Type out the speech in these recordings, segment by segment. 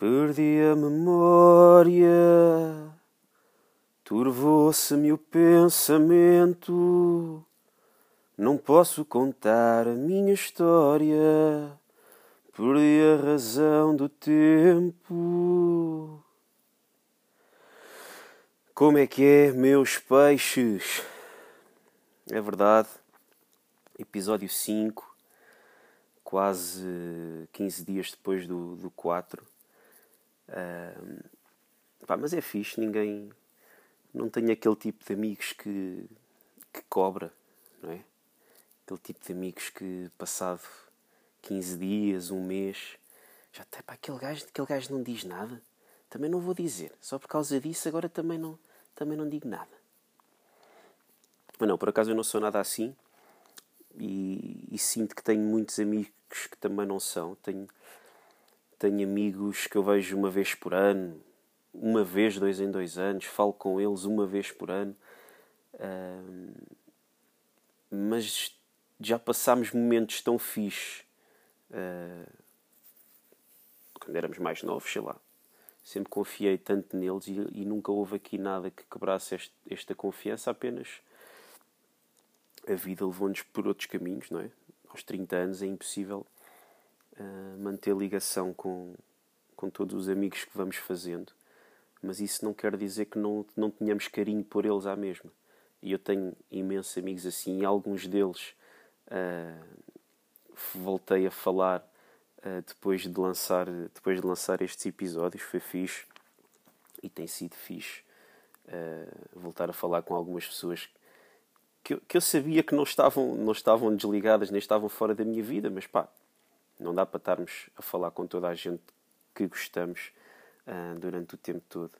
Perdi a memória, turvou-se-me o pensamento. Não posso contar a minha história, perdi a razão do tempo. Como é que é, meus peixes? É verdade, episódio 5, quase 15 dias depois do, do 4. Uh, pá, mas é fixe, ninguém. Não tenho aquele tipo de amigos que, que cobra, não é? Aquele tipo de amigos que, passado 15 dias, um mês, já até pá, aquele gajo, aquele gajo não diz nada. Também não vou dizer, só por causa disso agora também não também não digo nada. Mas não, por acaso eu não sou nada assim e, e, sinto que tenho muitos amigos que também não são. Tenho, tenho amigos que eu vejo uma vez por ano, uma vez, dois em dois anos, falo com eles uma vez por ano. Mas já passámos momentos tão fixes uh, quando éramos mais novos, sei lá, sempre confiei tanto neles e, e nunca houve aqui nada que quebrasse este, esta confiança, apenas a vida levou-nos por outros caminhos, não é? Aos 30 anos é impossível uh, manter ligação com, com todos os amigos que vamos fazendo, mas isso não quer dizer que não, não tenhamos carinho por eles à mesma. E eu tenho imensos amigos assim, e alguns deles uh, voltei a falar uh, depois, de lançar, depois de lançar estes episódios. Foi fixe e tem sido fixe voltar a falar com algumas pessoas que eu, que eu sabia que não estavam, não estavam desligadas nem estavam fora da minha vida, mas pá, não dá para estarmos a falar com toda a gente que gostamos uh, durante o tempo todo.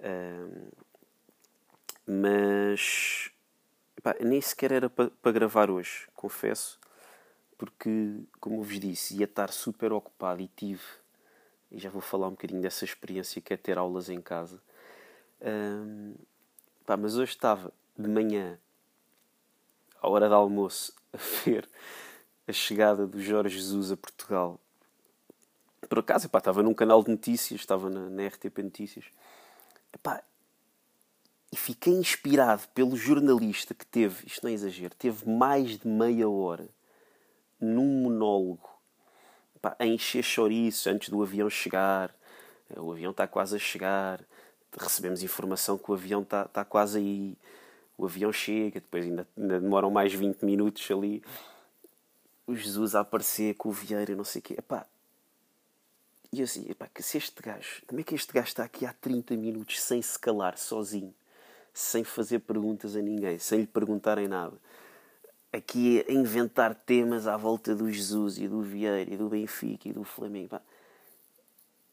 Uh, mas pá, nem sequer era para, para gravar hoje, confesso porque, como vos disse, ia estar super ocupado e tive, e já vou falar um bocadinho dessa experiência que é ter aulas em casa. Um, pá, mas hoje estava de manhã, à hora do almoço, a ver a chegada do Jorge Jesus a Portugal. Por acaso, epá, estava num canal de notícias, estava na, na RTP Notícias. Epá, e fiquei inspirado pelo jornalista que teve, isto não é exagero, teve mais de meia hora num monólogo pá, a encher chouriços antes do avião chegar. O avião está quase a chegar. Recebemos informação que o avião está, está quase aí. O avião chega, depois ainda, ainda demoram mais 20 minutos ali. O Jesus a aparecer com o Vieira, não sei o quê. Epá, e eu assim, epá, que se este gajo, como é que este gajo está aqui há 30 minutos sem se calar, sozinho, sem fazer perguntas a ninguém, sem lhe perguntarem nada? aqui a inventar temas à volta do Jesus e do Vieira e do Benfica e do Flamengo.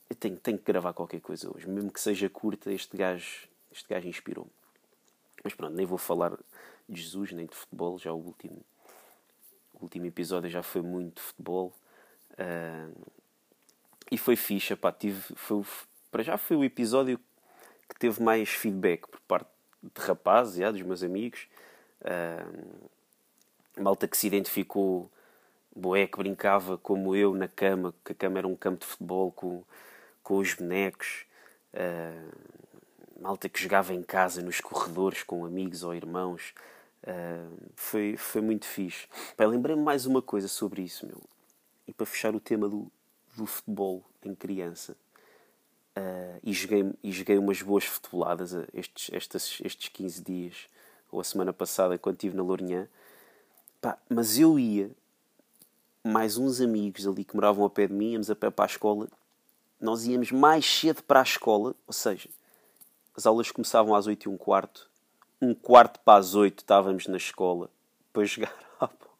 Eu tenho, tenho que gravar qualquer coisa hoje, mesmo que seja curta. Este gajo, este gajo inspirou-me. Mas pronto, nem vou falar de Jesus nem de futebol. Já o último, o último episódio já foi muito futebol. Uh, e foi ficha, pá. Tive, foi, para já foi o episódio que teve mais feedback por parte de rapazes, já, dos meus amigos. Uh, malta que se identificou, boé que brincava como eu na cama, que a cama era um campo de futebol com, com os bonecos, uh, malta que jogava em casa, nos corredores, com amigos ou irmãos. Uh, foi, foi muito fixe. Lembrei-me mais uma coisa sobre isso, meu. E para fechar o tema do, do futebol em criança. Uh, e, joguei, e joguei umas boas futeboladas estes, estes, estes 15 dias, ou a semana passada, quando estive na Lourinhã. Pá, mas eu ia, mais uns amigos ali que moravam a pé de mim, íamos a pé para a escola. Nós íamos mais cedo para a escola, ou seja, as aulas começavam às 8 e um quarto. Um quarto para as 8 estávamos na escola para jogar à bola,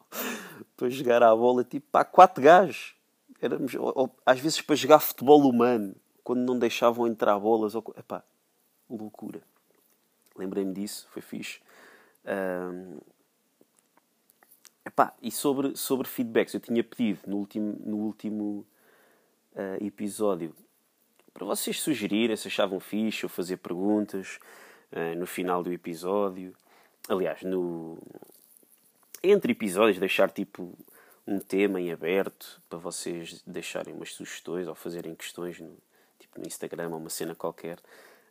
para jogar à bola tipo pá, quatro gajos. Éramos, ou, às vezes para jogar futebol humano, quando não deixavam entrar bolas. Ou, epá, loucura. Lembrei-me disso, foi fixe. Um, Epá, e sobre, sobre feedbacks, eu tinha pedido no último, no último uh, episódio para vocês sugerirem se achavam fixe ou fazer perguntas uh, no final do episódio. Aliás, no entre episódios, deixar tipo um tema em aberto para vocês deixarem umas sugestões ou fazerem questões no, tipo no Instagram ou uma cena qualquer.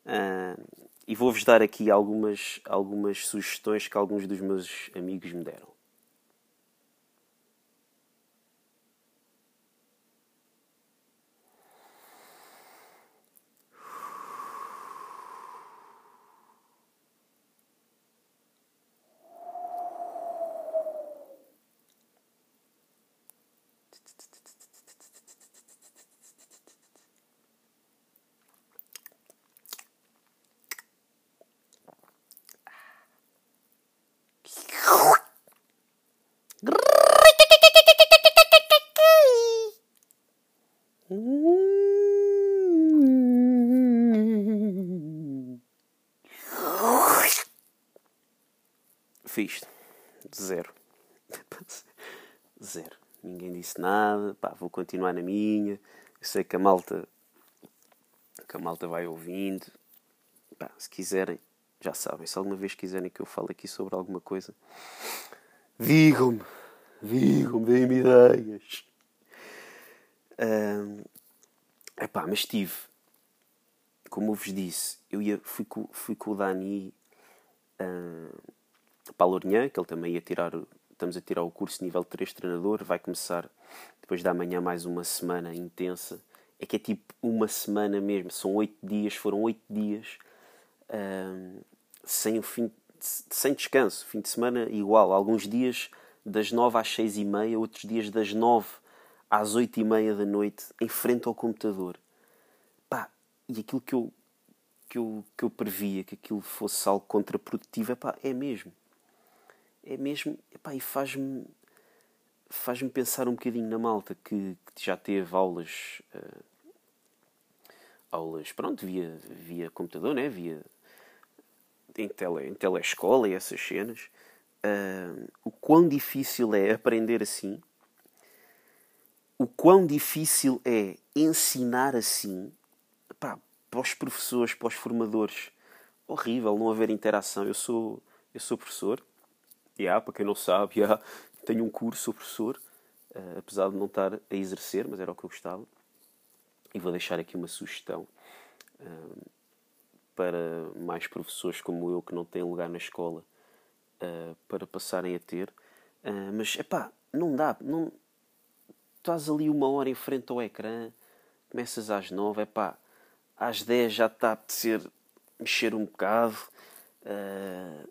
Uh, e vou-vos dar aqui algumas, algumas sugestões que alguns dos meus amigos me deram. Fiz. Zero. Zero. Ninguém disse nada. Pá, vou continuar na minha. Eu sei que a malta. Que a malta vai ouvindo. Pá, se quiserem, já sabem. Se alguma vez quiserem que eu fale aqui sobre alguma coisa, digam-me. Digam-me, deem-me ideias. Um, epá, mas tive. Como eu vos disse, eu ia, fui, com, fui com o Dani. Uh, para a Lourinhã, que ele também ia tirar, estamos a tirar o curso nível 3 de treinador, vai começar depois da manhã mais uma semana intensa. É que é tipo uma semana mesmo, são oito dias, foram oito dias sem o fim, sem descanso, fim de semana igual, alguns dias das nove às seis e meia, outros dias das nove às oito e meia da noite, em frente ao computador. Pá, e aquilo que eu, que eu, que eu previa, que aquilo fosse algo contraprodutivo, epá, é mesmo é mesmo. Epá, e faz-me faz-me pensar um bocadinho na malta que, que já teve aulas. Uh, aulas, pronto, via, via computador, né? via em, tele, em telescola e essas cenas. Uh, o quão difícil é aprender assim, o quão difícil é ensinar assim Epá, para os professores, para os formadores. Horrível não haver interação. Eu sou, eu sou professor Yeah, para quem não sabe, yeah, tenho um curso, sou professor, uh, apesar de não estar a exercer, mas era o que eu gostava. E vou deixar aqui uma sugestão uh, para mais professores como eu que não têm lugar na escola uh, para passarem a ter. mas, é pá, não dá. Não... Estás ali uma hora em frente ao ecrã, começas às nove, é pá, às dez já está a apetecer mexer um bocado. Uh,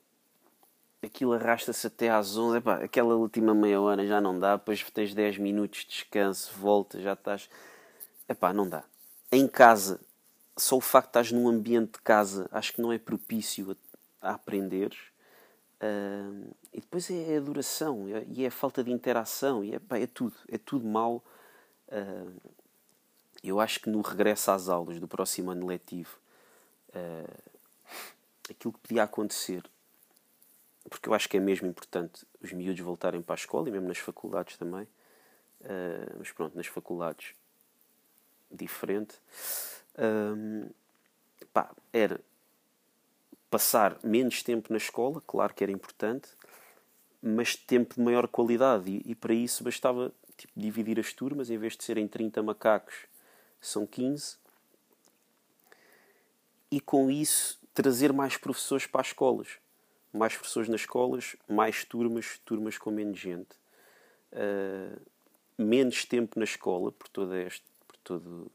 aquilo arrasta-se até às 11, epá, aquela última meia hora já não dá, depois tens 10 minutos de descanso, volta, já estás. Epá, não dá. Em casa, só o facto de estás num ambiente de casa, acho que não é propício a, a aprenderes. Uh, e depois é a duração, é, e é a falta de interação, e é, é tudo, é tudo mau. Uh, eu acho que no regresso às aulas do próximo ano letivo, uh, aquilo que podia acontecer porque eu acho que é mesmo importante os miúdos voltarem para a escola e mesmo nas faculdades também. Uh, mas pronto, nas faculdades diferente. Um, pá, era passar menos tempo na escola, claro que era importante, mas tempo de maior qualidade. E, e para isso bastava tipo, dividir as turmas, em vez de serem 30 macacos, são 15. E com isso trazer mais professores para as escolas mais professores nas escolas, mais turmas, turmas com menos gente, uh, menos tempo na escola, por todo este, por todo,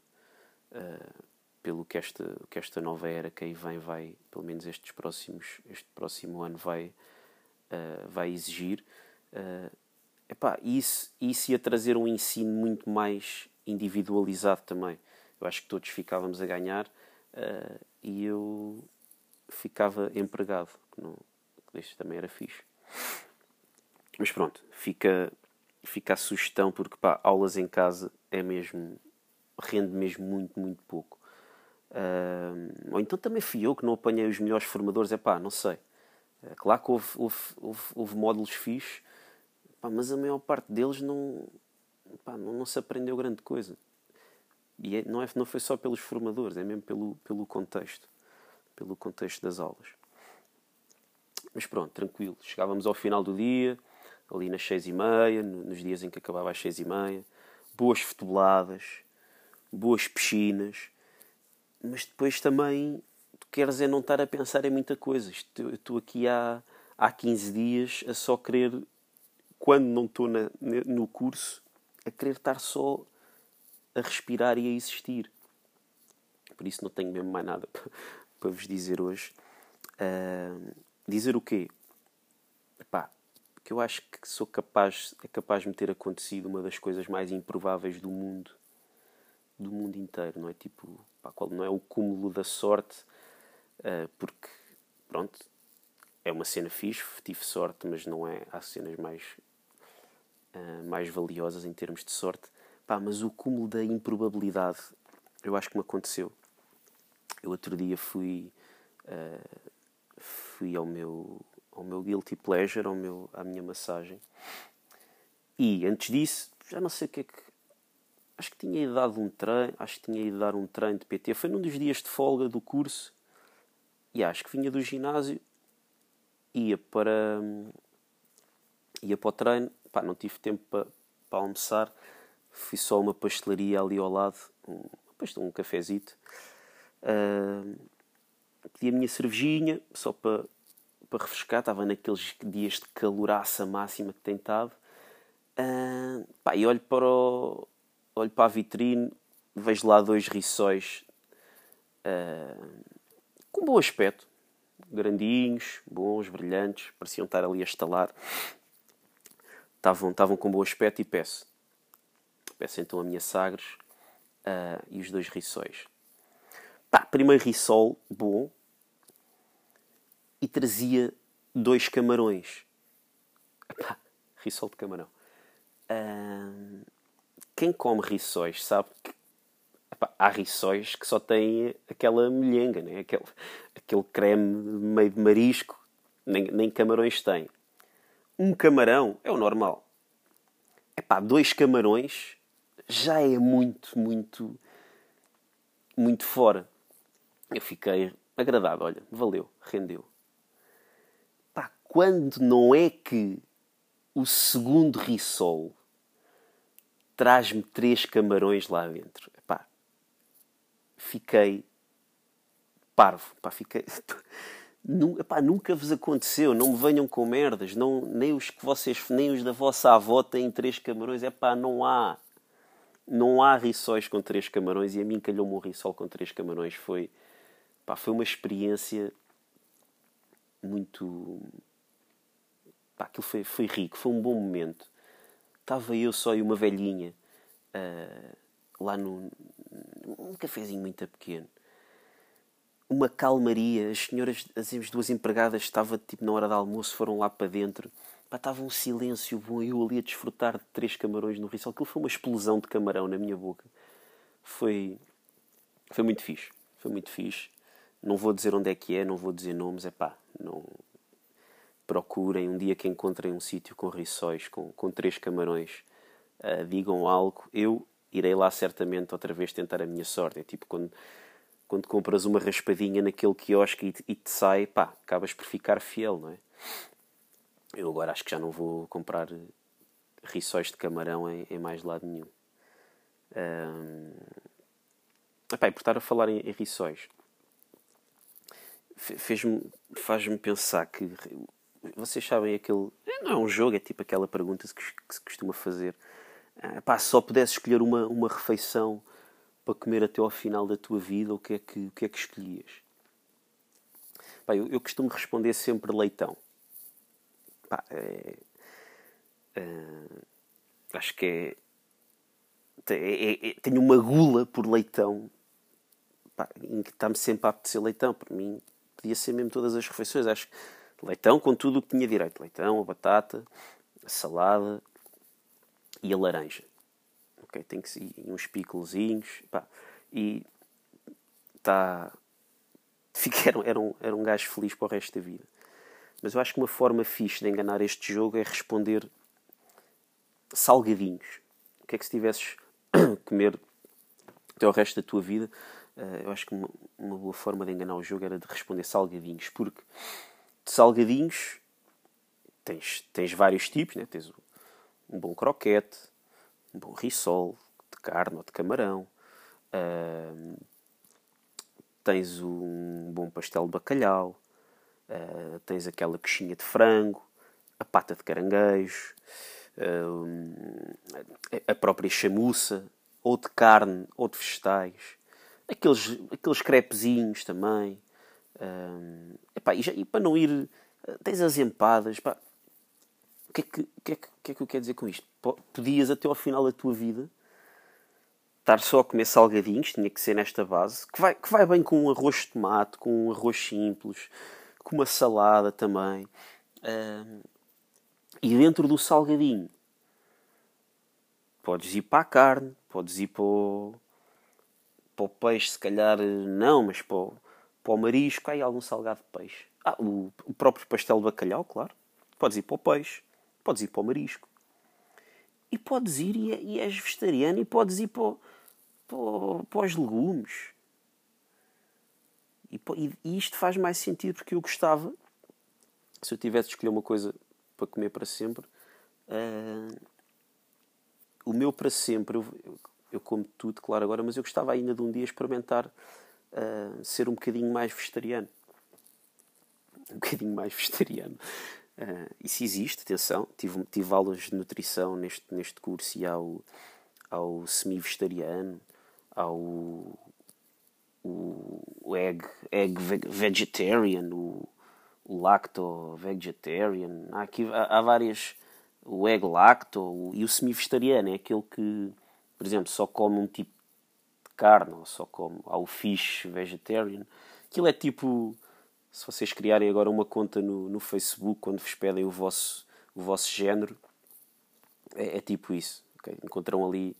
uh, pelo que esta, que esta nova era que aí vem vai, pelo menos estes próximos, este próximo ano vai, uh, vai exigir. Uh, epá, isso, isso ia trazer um ensino muito mais individualizado também. Eu acho que todos ficávamos a ganhar e eu ficava empregado. Não, isto também era fixe. Mas pronto, fica, fica a sugestão, porque pá, aulas em casa é mesmo. rende mesmo muito, muito pouco. Uh, ou então também fui eu que não apanhei os melhores formadores, é pá, não sei. É claro que houve, houve, houve, houve módulos fixos, pá, mas a maior parte deles não, pá, não, não se aprendeu grande coisa. E é, não, é, não foi só pelos formadores, é mesmo pelo, pelo contexto, pelo contexto das aulas. Mas pronto, tranquilo. Chegávamos ao final do dia, ali nas seis e meia, nos dias em que acabava às seis e meia, boas futeboladas, boas piscinas, mas depois também tu queres é não estar a pensar em muita coisa. Eu estou aqui há, há 15 dias a só querer, quando não estou na, no curso, a querer estar só a respirar e a existir. Por isso não tenho mesmo mais nada para, para vos dizer hoje. Uh, dizer o quê? Epá, que eu acho que sou capaz, é capaz de me ter acontecido uma das coisas mais improváveis do mundo, do mundo inteiro, não é? Tipo, pá, qual não é o cúmulo da sorte, uh, porque, pronto, é uma cena fixe, tive sorte, mas não é, há cenas mais, uh, mais valiosas em termos de sorte. Pá, mas o cúmulo da improbabilidade, eu acho que me aconteceu. Eu outro dia fui, uh, fui ao meu ao meu guilty pleasure, ao meu, à minha massagem. E antes disso, já não sei o que é que. Acho que tinha ido dar um treino, acho que tinha ido dar um treino de PT. Foi num dos dias de folga do curso e acho que vinha do ginásio, ia para. ia para o treino, pá, não tive tempo para, para almoçar, fui só a uma pastelaria ali ao lado, um, um cafezito. Uh, pedi a minha cervejinha, só para para refrescar, estava naqueles dias de caloraça máxima que tem estado. Uh, pá, e olho para, o, olho para a vitrine, vejo lá dois riçóis uh, com bom aspecto, grandinhos, bons, brilhantes, pareciam estar ali a estalar. Estavam, estavam com bom aspecto e peço. Peço então a minha Sagres uh, e os dois riçóis. Pá, primeiro rissol, bom, e trazia dois camarões. Epá, rissol de camarão. quem come rissóis sabe que epá, há rissóis que só têm aquela molhenga, né? aquele, aquele creme meio de marisco, nem, nem camarões têm. Um camarão é o normal. Epá, dois camarões já é muito, muito, muito fora. Eu fiquei agradado, olha, valeu, rendeu quando não é que o segundo risol traz-me três camarões lá dentro. Epá, fiquei parvo. Epá, fiquei... Nunca vos aconteceu. Não me venham com merdas. Não, nem os que vocês, nem os da vossa avó têm três camarões. Epá, não há. Não há rissóis com três camarões. E a mim calhou-me um rissol com três camarões. Foi, epá, foi uma experiência muito Pá, aquilo foi, foi rico, foi um bom momento. Estava eu só e uma velhinha uh, lá num, num cafezinho muito pequeno. Uma calmaria, as senhoras, as duas empregadas, estava tipo na hora do almoço, foram lá para dentro. Pá, estava um silêncio bom, eu ali a desfrutar de três camarões no rissol. Aquilo foi uma explosão de camarão na minha boca. Foi, foi muito fixe, foi muito fixe. Não vou dizer onde é que é, não vou dizer nomes, é pá, não, procurem, um dia que encontrem um sítio com riçóis, com, com três camarões, uh, digam algo, eu irei lá certamente outra vez tentar a minha sorte. É tipo quando, quando compras uma raspadinha naquele quiosque e, e te sai, pá, acabas por ficar fiel, não é? Eu agora acho que já não vou comprar riçóis de camarão em, em mais lado nenhum. Um... Epá, por estar a falar em, em riçóis, fez-me, faz-me pensar que vocês sabem aquele. Não é um jogo, é tipo aquela pergunta que se costuma fazer. Ah, pá, se só pudesse escolher uma, uma refeição para comer até ao final da tua vida, o que é que, o que, é que escolhias? Pá, eu, eu costumo responder sempre leitão. Pá, é, é, acho que é, é, é, Tenho uma gula por leitão pá, em que está-me sempre a apetecer leitão. Para mim, podia ser mesmo todas as refeições. Acho que Leitão com tudo o que tinha direito. Leitão, a batata, a salada e a laranja. Ok, tem que ser uns picolezinhos. Pá, e está... Era, era, um, era um gajo feliz para o resto da vida. Mas eu acho que uma forma fixe de enganar este jogo é responder salgadinhos. O que é que se tivesses comer até o resto da tua vida? Eh, eu acho que uma, uma boa forma de enganar o jogo era de responder salgadinhos, porque de salgadinhos, tens, tens vários tipos, né? tens um bom croquete, um bom risol de carne ou de camarão, uh, tens um bom pastel de bacalhau, uh, tens aquela coxinha de frango, a pata de caranguejo, uh, a própria chamuça, ou de carne ou de vegetais, aqueles, aqueles crepezinhos também. Epá, e, já, e, para não ir, tens as empadas. O que, é que, que, é que, que é que eu quero dizer com isto? Podias até ao final da tua vida estar só a comer salgadinhos, tinha que ser nesta base, que vai, que vai bem com um arroz de tomate, com um arroz simples, com uma salada também. E dentro do salgadinho, podes ir para a carne, podes ir para o, para o peixe, se calhar não, mas para o, para o marisco, aí algum salgado de peixe. Ah, o, o próprio pastel de bacalhau, claro. Podes ir para o peixe, podes ir para o marisco. E podes ir e, e és vegetariano e podes ir para, para, para os legumes. E, e, isto faz mais sentido porque eu gostava, se eu tivesse de escolher uma coisa para comer para sempre, uh, o meu para sempre, eu, eu, como tudo, claro, agora, mas eu gostava ainda de um dia experimentar uh, ser um bocadinho mais vegetariano. Um bocadinho mais vegetariano. Uh, isso existe, atenção. Tive, tive aulas de nutrição neste, neste curso e ao, ao semi-vegetariano, ao o, egg, egg vegetarian, o, o lacto vegetarian. Há, aqui, há, há várias. O egg lacto o, e o semi-vegetariano é aquele que, por exemplo, só come um tipo de carne ou só come. Há o fish vegetarian. Aquilo é tipo se vocês criarem agora uma conta no, no Facebook, quando vos pedem o vosso, o vosso género, é, é tipo isso. Okay? Encontram ali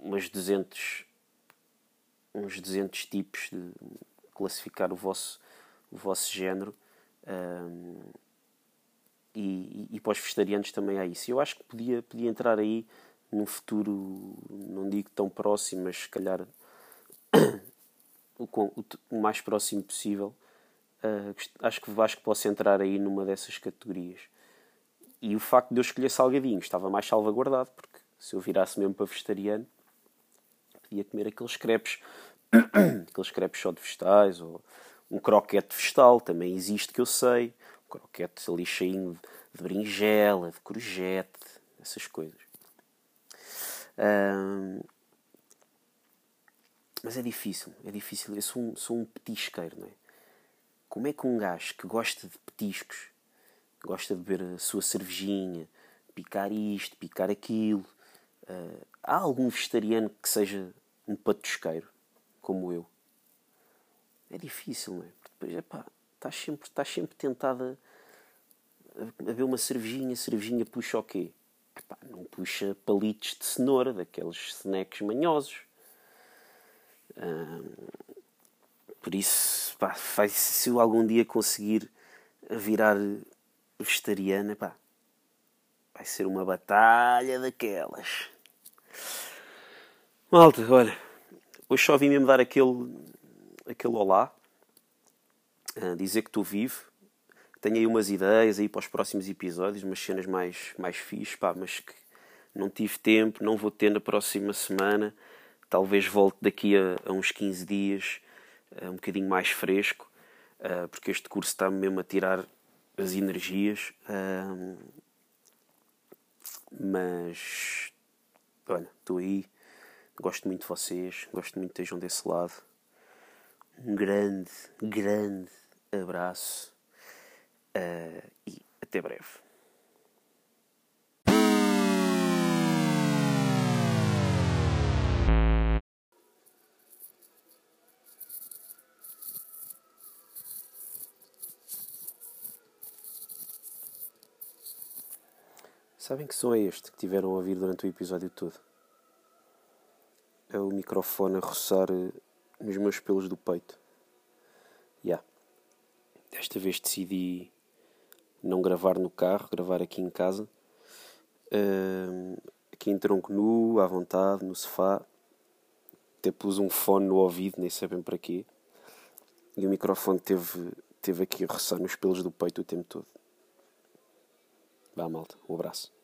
umas 200, uns 200 tipos de classificar o vosso, o vosso género. Um, e, e, e para os vegetarianos também há isso. Eu acho que podia, podia entrar aí num futuro, não digo tão próximo, mas se calhar o, o, o mais próximo possível, Uh, acho, que, acho que posso entrar aí numa dessas categorias. E o facto de eu escolher salgadinho estava mais salvaguardado, porque se eu virasse mesmo para vegetariano, podia comer aqueles crepes, aqueles crepes só de vegetais, ou um croquete vegetal, também existe que eu sei. Um croquete ali cheinho de berinjela, de courgette, essas coisas. Mas é difícil, é difícil. Eu sou um, sou um petisqueiro, não é? Como é que um gajo que gosta de petiscos, gosta de beber a sua cervejinha, picar isto, picar aquilo, uh, há algum vegetariano que seja um patusqueiro, como eu? É difícil, não é? Porque depois, epá, estás sempre, estás sempre tentada a, a beber uma cervejinha, cervejinha puxa o quê? Epá, não puxa palitos de cenoura, daqueles snacks manhosos. Por isso, pá, vai, se eu algum dia conseguir virar vegetariana, pá, vai ser uma batalha daquelas. Malta, olha, hoje só vim mesmo dar aquele, aquele olá, dizer que estou vivo. Tenho aí umas ideias aí para os próximos episódios, umas cenas mais, mais fixes, pá, mas que não tive tempo, não vou ter na próxima semana. Talvez volte daqui a, a uns 15 dias um bocadinho mais fresco, uh, porque este curso está mesmo a tirar as energias. Uh, mas, olha, estou aí, gosto muito de vocês, gosto muito que estejam desse lado. Um grande, grande abraço uh, e até breve. Sabem que som é este que tiveram a ouvir durante o episódio todo? É o microfone a roçar eh, nos meus pelos do peito. Ya. Yeah. Desta vez decidi não gravar no carro, gravar aqui em casa. Uh, aqui em tronco nu, à vontade, no sofá. Até pus um fone no ouvido, nem sabem para quê. E o microfone teve, teve aqui a roçar nos pelos do peito o tempo todo. Vá, malta. Um abraço.